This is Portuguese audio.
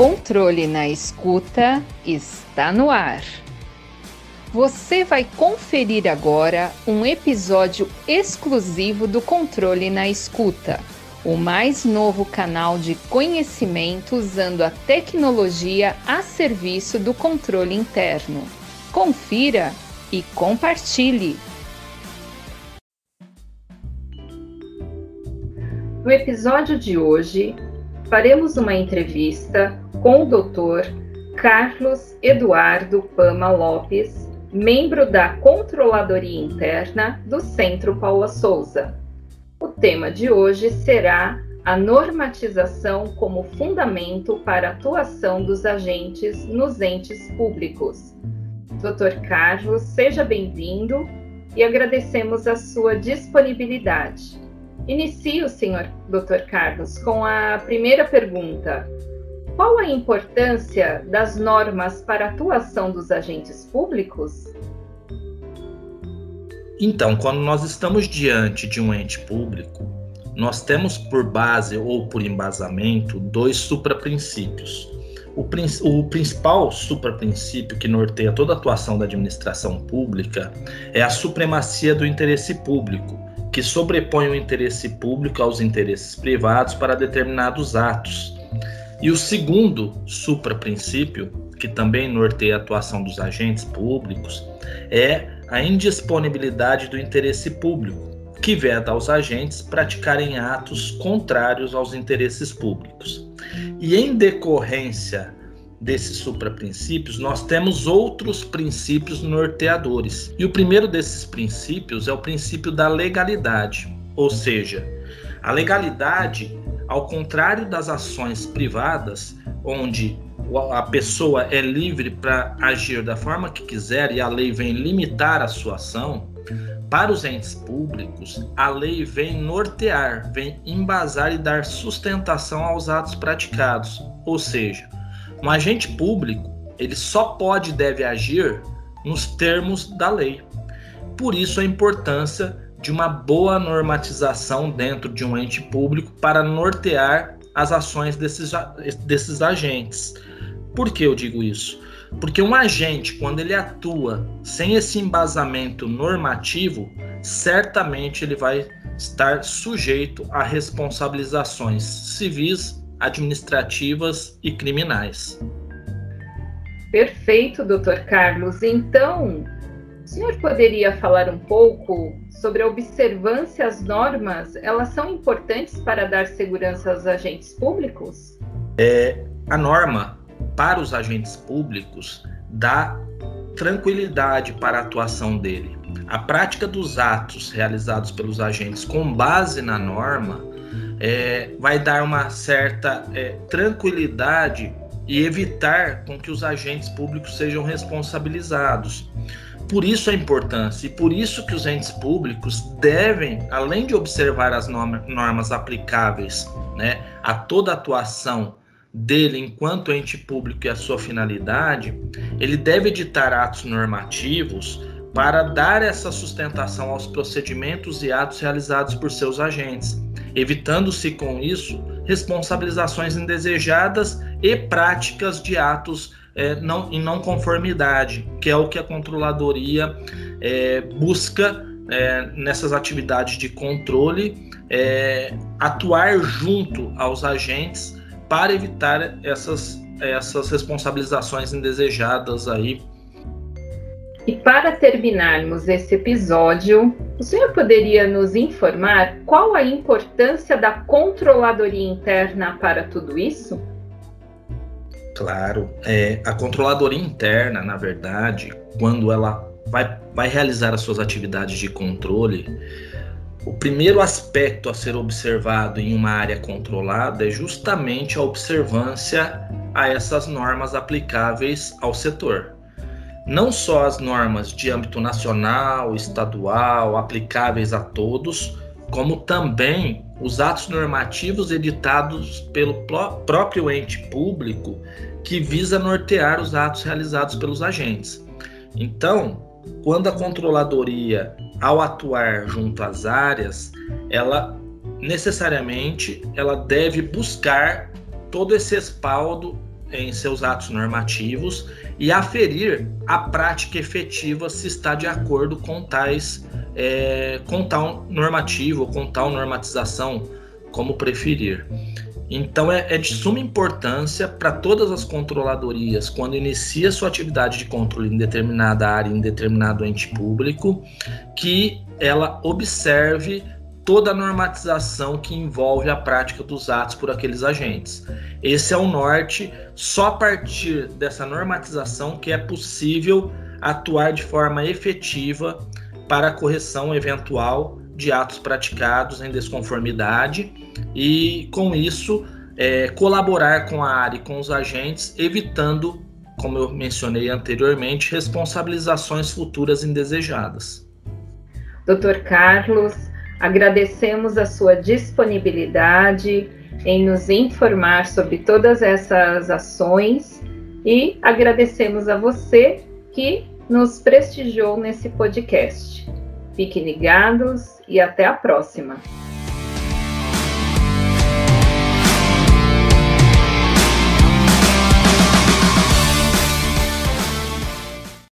Controle na escuta está no ar. Você vai conferir agora um episódio exclusivo do Controle na Escuta, o mais novo canal de conhecimento usando a tecnologia a serviço do controle interno. Confira e compartilhe. No episódio de hoje, faremos uma entrevista com o Dr. Carlos Eduardo Pama Lopes, membro da Controladoria Interna do Centro Paula Souza. O tema de hoje será a normatização como fundamento para a atuação dos agentes nos entes públicos. Dr. Carlos, seja bem-vindo e agradecemos a sua disponibilidade. Inicio, senhor Dr. Carlos, com a primeira pergunta. Qual a importância das normas para a atuação dos agentes públicos? Então, quando nós estamos diante de um ente público, nós temos por base ou por embasamento dois supraprincípios. O, o principal supraprincípio que norteia toda a atuação da administração pública é a supremacia do interesse público, que sobrepõe o interesse público aos interesses privados para determinados atos. E o segundo supraprincípio, que também norteia a atuação dos agentes públicos, é a indisponibilidade do interesse público, que veda aos agentes praticarem atos contrários aos interesses públicos. E em decorrência desses supraprincípios, nós temos outros princípios norteadores. E o primeiro desses princípios é o princípio da legalidade, ou seja, a legalidade, ao contrário das ações privadas, onde a pessoa é livre para agir da forma que quiser e a lei vem limitar a sua ação, para os entes públicos, a lei vem nortear, vem embasar e dar sustentação aos atos praticados, ou seja, um agente público, ele só pode e deve agir nos termos da lei. Por isso a importância de uma boa normatização dentro de um ente público para nortear as ações desses, desses agentes. Por que eu digo isso? Porque um agente, quando ele atua sem esse embasamento normativo, certamente ele vai estar sujeito a responsabilizações civis administrativas e criminais. Perfeito, doutor Carlos. Então, o senhor poderia falar um pouco sobre a observância às normas? Elas são importantes para dar segurança aos agentes públicos? É, a norma para os agentes públicos dá tranquilidade para a atuação dele. A prática dos atos realizados pelos agentes com base na norma é, vai dar uma certa é, tranquilidade e evitar com que os agentes públicos sejam responsabilizados. Por isso a importância e por isso que os entes públicos devem, além de observar as normas aplicáveis né, a toda atuação dele enquanto ente público e a sua finalidade, ele deve editar atos normativos para dar essa sustentação aos procedimentos e atos realizados por seus agentes evitando-se com isso responsabilizações indesejadas e práticas de atos é, não, em não conformidade, que é o que a controladoria é, busca é, nessas atividades de controle, é, atuar junto aos agentes para evitar essas, essas responsabilizações indesejadas aí e para terminarmos esse episódio, o senhor poderia nos informar qual a importância da controladoria interna para tudo isso? Claro, é, a controladoria interna, na verdade, quando ela vai, vai realizar as suas atividades de controle, o primeiro aspecto a ser observado em uma área controlada é justamente a observância a essas normas aplicáveis ao setor não só as normas de âmbito nacional, estadual, aplicáveis a todos, como também os atos normativos editados pelo próprio ente público que visa nortear os atos realizados pelos agentes. Então, quando a controladoria, ao atuar junto às áreas, ela necessariamente ela deve buscar todo esse respaldo em seus atos normativos e aferir a prática efetiva se está de acordo com tais é, com tal normativo, com tal normatização, como preferir. Então é, é de suma importância para todas as controladorias, quando inicia sua atividade de controle em determinada área, em determinado ente público, que ela observe toda a normatização que envolve a prática dos atos por aqueles agentes. Esse é o norte, só a partir dessa normatização que é possível atuar de forma efetiva para a correção eventual de atos praticados em desconformidade e, com isso, é, colaborar com a área e com os agentes, evitando, como eu mencionei anteriormente, responsabilizações futuras indesejadas. Doutor Carlos, agradecemos a sua disponibilidade em nos informar sobre todas essas ações e agradecemos a você que nos prestigiou nesse podcast. Fiquem ligados e até a próxima!